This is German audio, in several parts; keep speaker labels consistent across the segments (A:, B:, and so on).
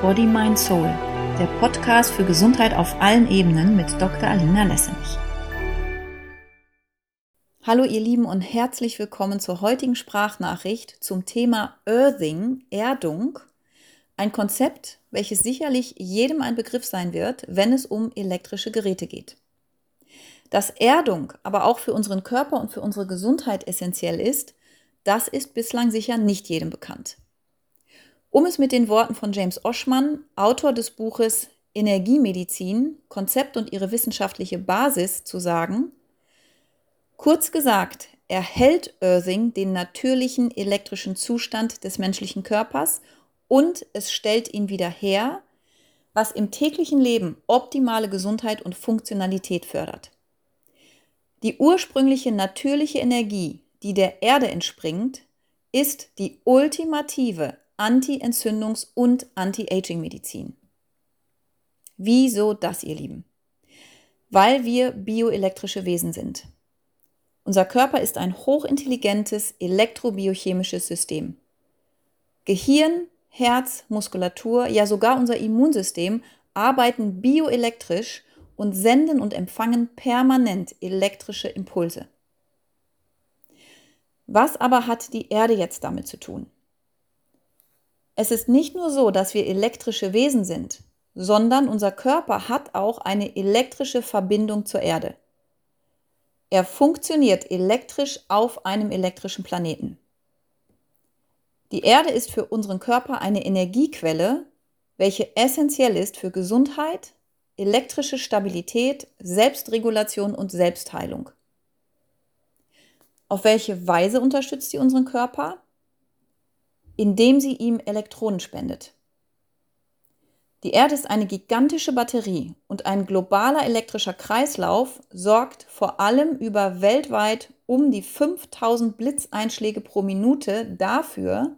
A: Body, Mind, Soul, der Podcast für Gesundheit auf allen Ebenen mit Dr. Alina Lessenich. Hallo ihr Lieben und herzlich willkommen zur heutigen Sprachnachricht zum Thema Earthing, Erdung, ein Konzept, welches sicherlich jedem ein Begriff sein wird, wenn es um elektrische Geräte geht. Dass Erdung aber auch für unseren Körper und für unsere Gesundheit essentiell ist, das ist bislang sicher nicht jedem bekannt. Um es mit den Worten von James Oschmann, Autor des Buches Energiemedizin, Konzept und ihre wissenschaftliche Basis zu sagen, kurz gesagt, erhält Earthing den natürlichen elektrischen Zustand des menschlichen Körpers und es stellt ihn wieder her, was im täglichen Leben optimale Gesundheit und Funktionalität fördert. Die ursprüngliche natürliche Energie, die der Erde entspringt, ist die ultimative Anti-Entzündungs- und Anti-Aging-Medizin. Wieso das, ihr Lieben? Weil wir bioelektrische Wesen sind. Unser Körper ist ein hochintelligentes elektrobiochemisches System. Gehirn, Herz, Muskulatur, ja sogar unser Immunsystem arbeiten bioelektrisch und senden und empfangen permanent elektrische Impulse. Was aber hat die Erde jetzt damit zu tun? Es ist nicht nur so, dass wir elektrische Wesen sind, sondern unser Körper hat auch eine elektrische Verbindung zur Erde. Er funktioniert elektrisch auf einem elektrischen Planeten. Die Erde ist für unseren Körper eine Energiequelle, welche essentiell ist für Gesundheit, elektrische Stabilität, Selbstregulation und Selbstheilung. Auf welche Weise unterstützt sie unseren Körper? Indem sie ihm Elektronen spendet. Die Erde ist eine gigantische Batterie und ein globaler elektrischer Kreislauf sorgt vor allem über weltweit um die 5000 Blitzeinschläge pro Minute dafür,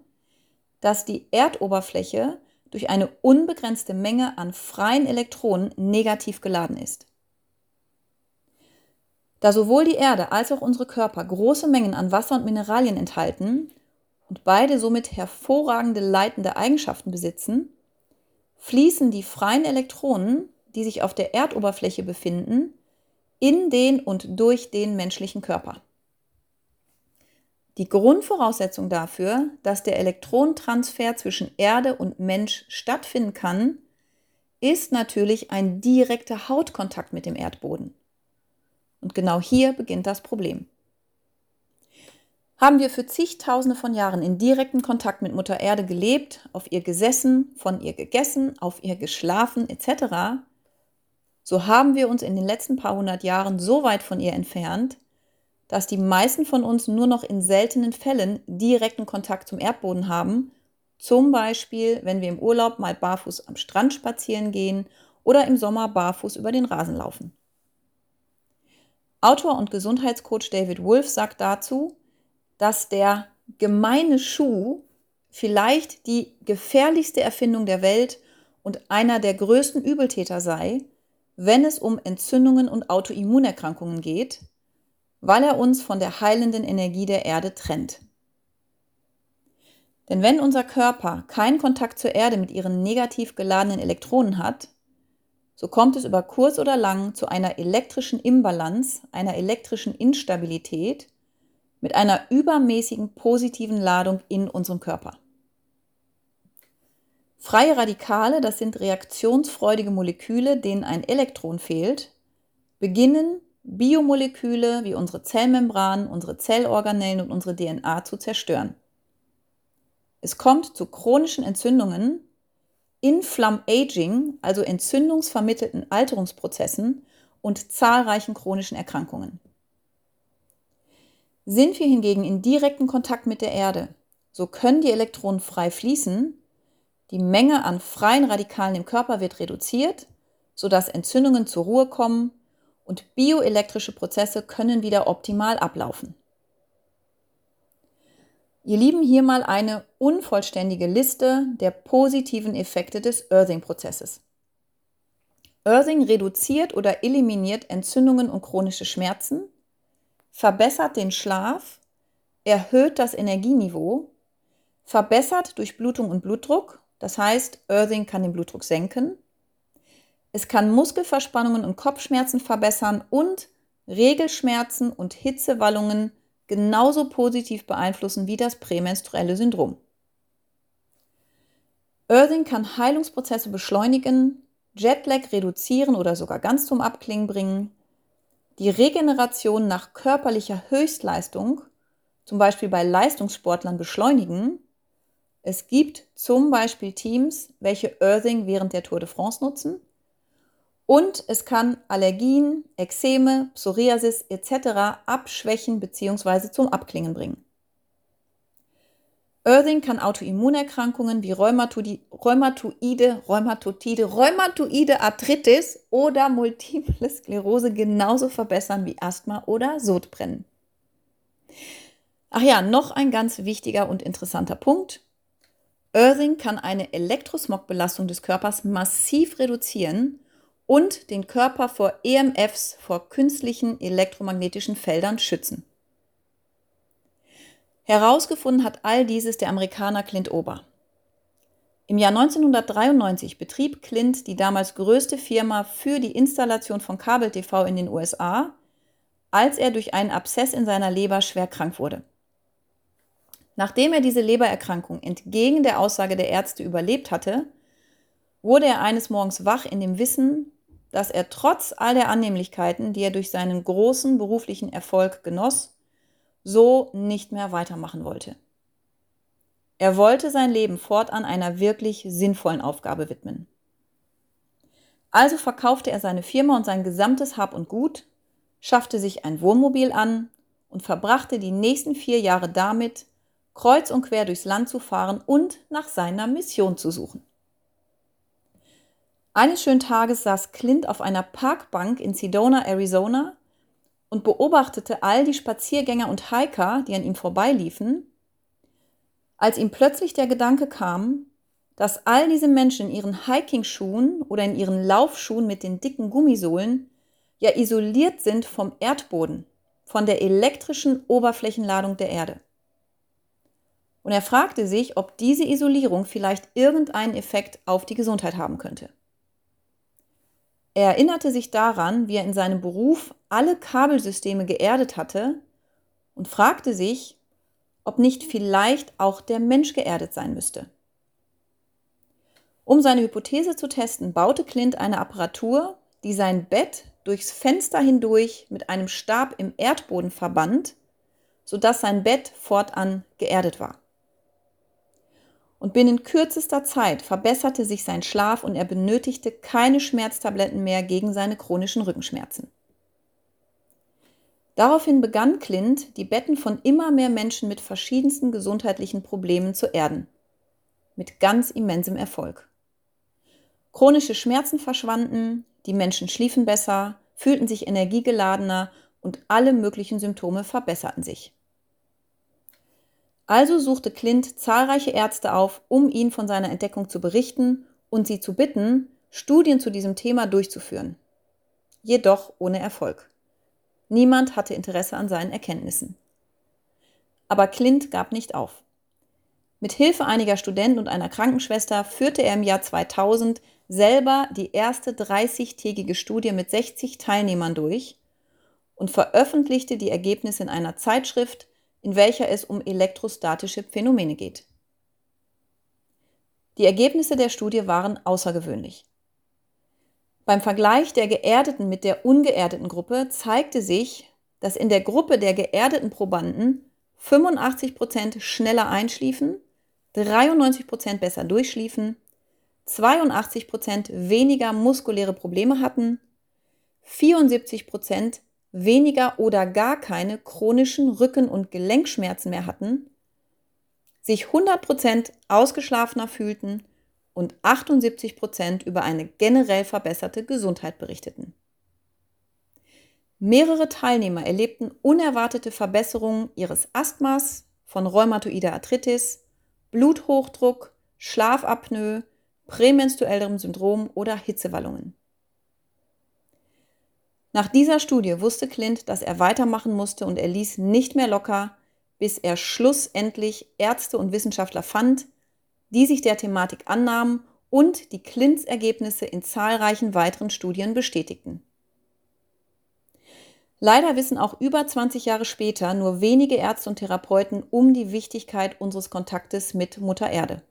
A: dass die Erdoberfläche durch eine unbegrenzte Menge an freien Elektronen negativ geladen ist. Da sowohl die Erde als auch unsere Körper große Mengen an Wasser und Mineralien enthalten, und beide somit hervorragende leitende Eigenschaften besitzen, fließen die freien Elektronen, die sich auf der Erdoberfläche befinden, in den und durch den menschlichen Körper. Die Grundvoraussetzung dafür, dass der Elektronentransfer zwischen Erde und Mensch stattfinden kann, ist natürlich ein direkter Hautkontakt mit dem Erdboden. Und genau hier beginnt das Problem haben wir für zigtausende von Jahren in direktem Kontakt mit Mutter Erde gelebt, auf ihr gesessen, von ihr gegessen, auf ihr geschlafen etc., so haben wir uns in den letzten paar hundert Jahren so weit von ihr entfernt, dass die meisten von uns nur noch in seltenen Fällen direkten Kontakt zum Erdboden haben, zum Beispiel wenn wir im Urlaub mal barfuß am Strand spazieren gehen oder im Sommer barfuß über den Rasen laufen. Autor und Gesundheitscoach David Wolf sagt dazu, dass der gemeine Schuh vielleicht die gefährlichste Erfindung der Welt und einer der größten Übeltäter sei, wenn es um Entzündungen und Autoimmunerkrankungen geht, weil er uns von der heilenden Energie der Erde trennt. Denn wenn unser Körper keinen Kontakt zur Erde mit ihren negativ geladenen Elektronen hat, so kommt es über kurz oder lang zu einer elektrischen Imbalance, einer elektrischen Instabilität mit einer übermäßigen positiven Ladung in unserem Körper. Freie Radikale, das sind reaktionsfreudige Moleküle, denen ein Elektron fehlt, beginnen Biomoleküle wie unsere Zellmembran, unsere Zellorganellen und unsere DNA zu zerstören. Es kommt zu chronischen Entzündungen, Inflammaging, also entzündungsvermittelten Alterungsprozessen und zahlreichen chronischen Erkrankungen. Sind wir hingegen in direkten Kontakt mit der Erde, so können die Elektronen frei fließen, die Menge an freien Radikalen im Körper wird reduziert, sodass Entzündungen zur Ruhe kommen und bioelektrische Prozesse können wieder optimal ablaufen. Ihr Lieben, hier mal eine unvollständige Liste der positiven Effekte des Earthing-Prozesses. Earthing reduziert oder eliminiert Entzündungen und chronische Schmerzen, verbessert den Schlaf, erhöht das Energieniveau, verbessert Durchblutung und Blutdruck, das heißt, Earthing kann den Blutdruck senken. Es kann Muskelverspannungen und Kopfschmerzen verbessern und Regelschmerzen und Hitzewallungen genauso positiv beeinflussen wie das prämenstruelle Syndrom. Earthing kann Heilungsprozesse beschleunigen, Jetlag reduzieren oder sogar ganz zum Abklingen bringen, die Regeneration nach körperlicher Höchstleistung, zum Beispiel bei Leistungssportlern, beschleunigen. Es gibt zum Beispiel Teams, welche Earthing während der Tour de France nutzen. Und es kann Allergien, Ekzeme, Psoriasis etc. abschwächen bzw. zum Abklingen bringen. Earthing kann Autoimmunerkrankungen wie Rheumatoide, Rheumatoide, Rheumatoide Arthritis oder Multiple Sklerose genauso verbessern wie Asthma oder Sodbrennen. Ach ja, noch ein ganz wichtiger und interessanter Punkt. Earthing kann eine Elektrosmogbelastung des Körpers massiv reduzieren und den Körper vor EMFs, vor künstlichen elektromagnetischen Feldern schützen. Herausgefunden hat all dieses der Amerikaner Clint Ober. Im Jahr 1993 betrieb Clint die damals größte Firma für die Installation von Kabel-TV in den USA, als er durch einen Abszess in seiner Leber schwer krank wurde. Nachdem er diese Lebererkrankung entgegen der Aussage der Ärzte überlebt hatte, wurde er eines Morgens wach in dem Wissen, dass er trotz all der Annehmlichkeiten, die er durch seinen großen beruflichen Erfolg genoss, so nicht mehr weitermachen wollte. Er wollte sein Leben fortan einer wirklich sinnvollen Aufgabe widmen. Also verkaufte er seine Firma und sein gesamtes Hab und Gut, schaffte sich ein Wohnmobil an und verbrachte die nächsten vier Jahre damit, kreuz und quer durchs Land zu fahren und nach seiner Mission zu suchen. Eines schönen Tages saß Clint auf einer Parkbank in Sedona, Arizona und beobachtete all die Spaziergänger und Hiker, die an ihm vorbeiliefen, als ihm plötzlich der Gedanke kam, dass all diese Menschen in ihren Hiking-Schuhen oder in ihren Laufschuhen mit den dicken Gummisohlen ja isoliert sind vom Erdboden, von der elektrischen Oberflächenladung der Erde. Und er fragte sich, ob diese Isolierung vielleicht irgendeinen Effekt auf die Gesundheit haben könnte. Er erinnerte sich daran, wie er in seinem Beruf alle Kabelsysteme geerdet hatte und fragte sich, ob nicht vielleicht auch der Mensch geerdet sein müsste. Um seine Hypothese zu testen, baute Clint eine Apparatur, die sein Bett durchs Fenster hindurch mit einem Stab im Erdboden verband, sodass sein Bett fortan geerdet war und binnen kürzester Zeit verbesserte sich sein Schlaf und er benötigte keine Schmerztabletten mehr gegen seine chronischen Rückenschmerzen. Daraufhin begann Clint, die Betten von immer mehr Menschen mit verschiedensten gesundheitlichen Problemen zu erden. Mit ganz immensem Erfolg. Chronische Schmerzen verschwanden, die Menschen schliefen besser, fühlten sich energiegeladener und alle möglichen Symptome verbesserten sich. Also suchte Clint zahlreiche Ärzte auf, um ihn von seiner Entdeckung zu berichten und sie zu bitten, Studien zu diesem Thema durchzuführen. Jedoch ohne Erfolg. Niemand hatte Interesse an seinen Erkenntnissen. Aber Clint gab nicht auf. Mit Hilfe einiger Studenten und einer Krankenschwester führte er im Jahr 2000 selber die erste 30-tägige Studie mit 60 Teilnehmern durch und veröffentlichte die Ergebnisse in einer Zeitschrift in welcher es um elektrostatische Phänomene geht. Die Ergebnisse der Studie waren außergewöhnlich. Beim Vergleich der geerdeten mit der ungeerdeten Gruppe zeigte sich, dass in der Gruppe der geerdeten Probanden 85% schneller einschliefen, 93% besser durchschliefen, 82% weniger muskuläre Probleme hatten, 74% weniger oder gar keine chronischen Rücken- und Gelenkschmerzen mehr hatten, sich 100% ausgeschlafener fühlten und 78% über eine generell verbesserte Gesundheit berichteten. Mehrere Teilnehmer erlebten unerwartete Verbesserungen ihres Asthmas, von rheumatoider Arthritis, Bluthochdruck, Schlafapnoe, prämenstruellem Syndrom oder Hitzewallungen. Nach dieser Studie wusste Clint, dass er weitermachen musste und er ließ nicht mehr locker, bis er schlussendlich Ärzte und Wissenschaftler fand, die sich der Thematik annahmen und die Klins-Ergebnisse in zahlreichen weiteren Studien bestätigten. Leider wissen auch über 20 Jahre später nur wenige Ärzte und Therapeuten um die Wichtigkeit unseres Kontaktes mit Mutter Erde.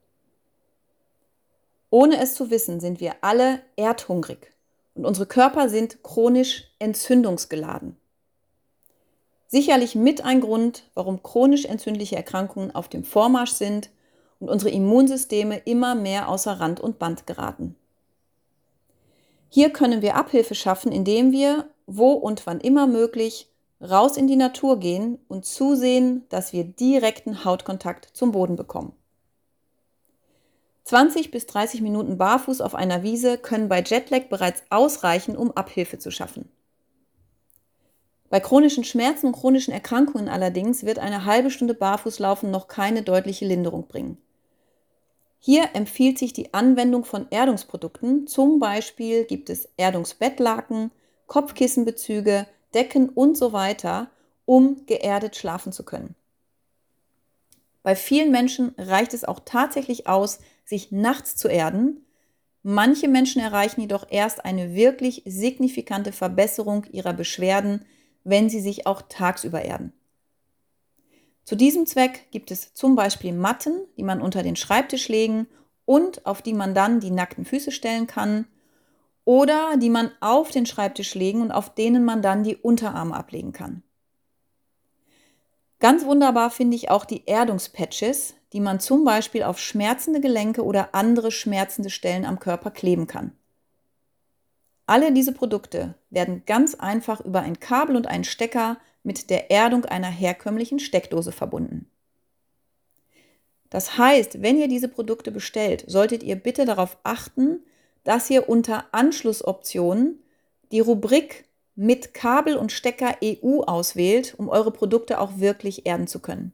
A: Ohne es zu wissen, sind wir alle erdhungrig und unsere Körper sind chronisch entzündungsgeladen. Sicherlich mit ein Grund, warum chronisch entzündliche Erkrankungen auf dem Vormarsch sind und unsere Immunsysteme immer mehr außer Rand und Band geraten. Hier können wir Abhilfe schaffen, indem wir, wo und wann immer möglich, raus in die Natur gehen und zusehen, dass wir direkten Hautkontakt zum Boden bekommen. 20 bis 30 Minuten barfuß auf einer Wiese können bei Jetlag bereits ausreichen, um Abhilfe zu schaffen. Bei chronischen Schmerzen und chronischen Erkrankungen allerdings wird eine halbe Stunde Barfußlaufen noch keine deutliche Linderung bringen. Hier empfiehlt sich die Anwendung von Erdungsprodukten. Zum Beispiel gibt es Erdungsbettlaken, Kopfkissenbezüge, Decken und so weiter, um geerdet schlafen zu können. Bei vielen Menschen reicht es auch tatsächlich aus, sich nachts zu erden. Manche Menschen erreichen jedoch erst eine wirklich signifikante Verbesserung ihrer Beschwerden, wenn sie sich auch tagsüber erden. Zu diesem Zweck gibt es zum Beispiel Matten, die man unter den Schreibtisch legen und auf die man dann die nackten Füße stellen kann oder die man auf den Schreibtisch legen und auf denen man dann die Unterarme ablegen kann. Ganz wunderbar finde ich auch die Erdungspatches, die man zum Beispiel auf schmerzende Gelenke oder andere schmerzende Stellen am Körper kleben kann. Alle diese Produkte werden ganz einfach über ein Kabel und einen Stecker mit der Erdung einer herkömmlichen Steckdose verbunden. Das heißt, wenn ihr diese Produkte bestellt, solltet ihr bitte darauf achten, dass ihr unter Anschlussoptionen die Rubrik mit Kabel und Stecker EU auswählt, um eure Produkte auch wirklich erden zu können.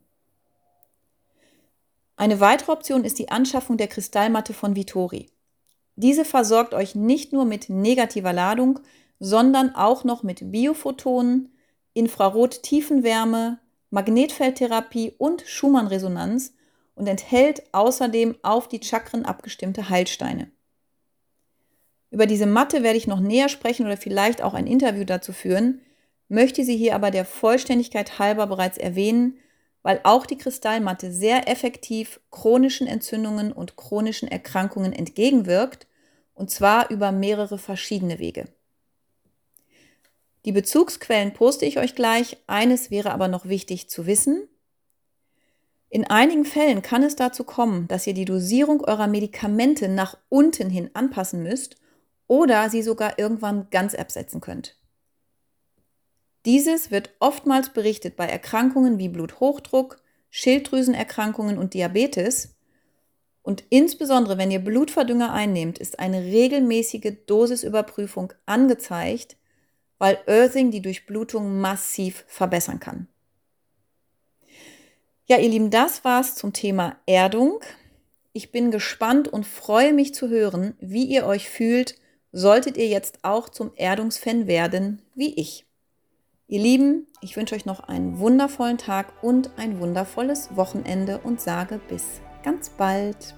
A: Eine weitere Option ist die Anschaffung der Kristallmatte von Vitori. Diese versorgt euch nicht nur mit negativer Ladung, sondern auch noch mit Biophotonen, Infrarot-Tiefenwärme, Magnetfeldtherapie und Schumann-Resonanz und enthält außerdem auf die Chakren abgestimmte Heilsteine. Über diese Matte werde ich noch näher sprechen oder vielleicht auch ein Interview dazu führen, möchte sie hier aber der Vollständigkeit halber bereits erwähnen, weil auch die Kristallmatte sehr effektiv chronischen Entzündungen und chronischen Erkrankungen entgegenwirkt, und zwar über mehrere verschiedene Wege. Die Bezugsquellen poste ich euch gleich. Eines wäre aber noch wichtig zu wissen. In einigen Fällen kann es dazu kommen, dass ihr die Dosierung eurer Medikamente nach unten hin anpassen müsst oder sie sogar irgendwann ganz absetzen könnt. Dieses wird oftmals berichtet bei Erkrankungen wie Bluthochdruck, Schilddrüsenerkrankungen und Diabetes. Und insbesondere wenn ihr Blutverdünger einnehmt, ist eine regelmäßige Dosisüberprüfung angezeigt, weil Earthing die Durchblutung massiv verbessern kann. Ja, ihr Lieben, das war's zum Thema Erdung. Ich bin gespannt und freue mich zu hören, wie ihr euch fühlt, solltet ihr jetzt auch zum Erdungsfan werden, wie ich. Ihr Lieben, ich wünsche euch noch einen wundervollen Tag und ein wundervolles Wochenende und sage bis ganz bald.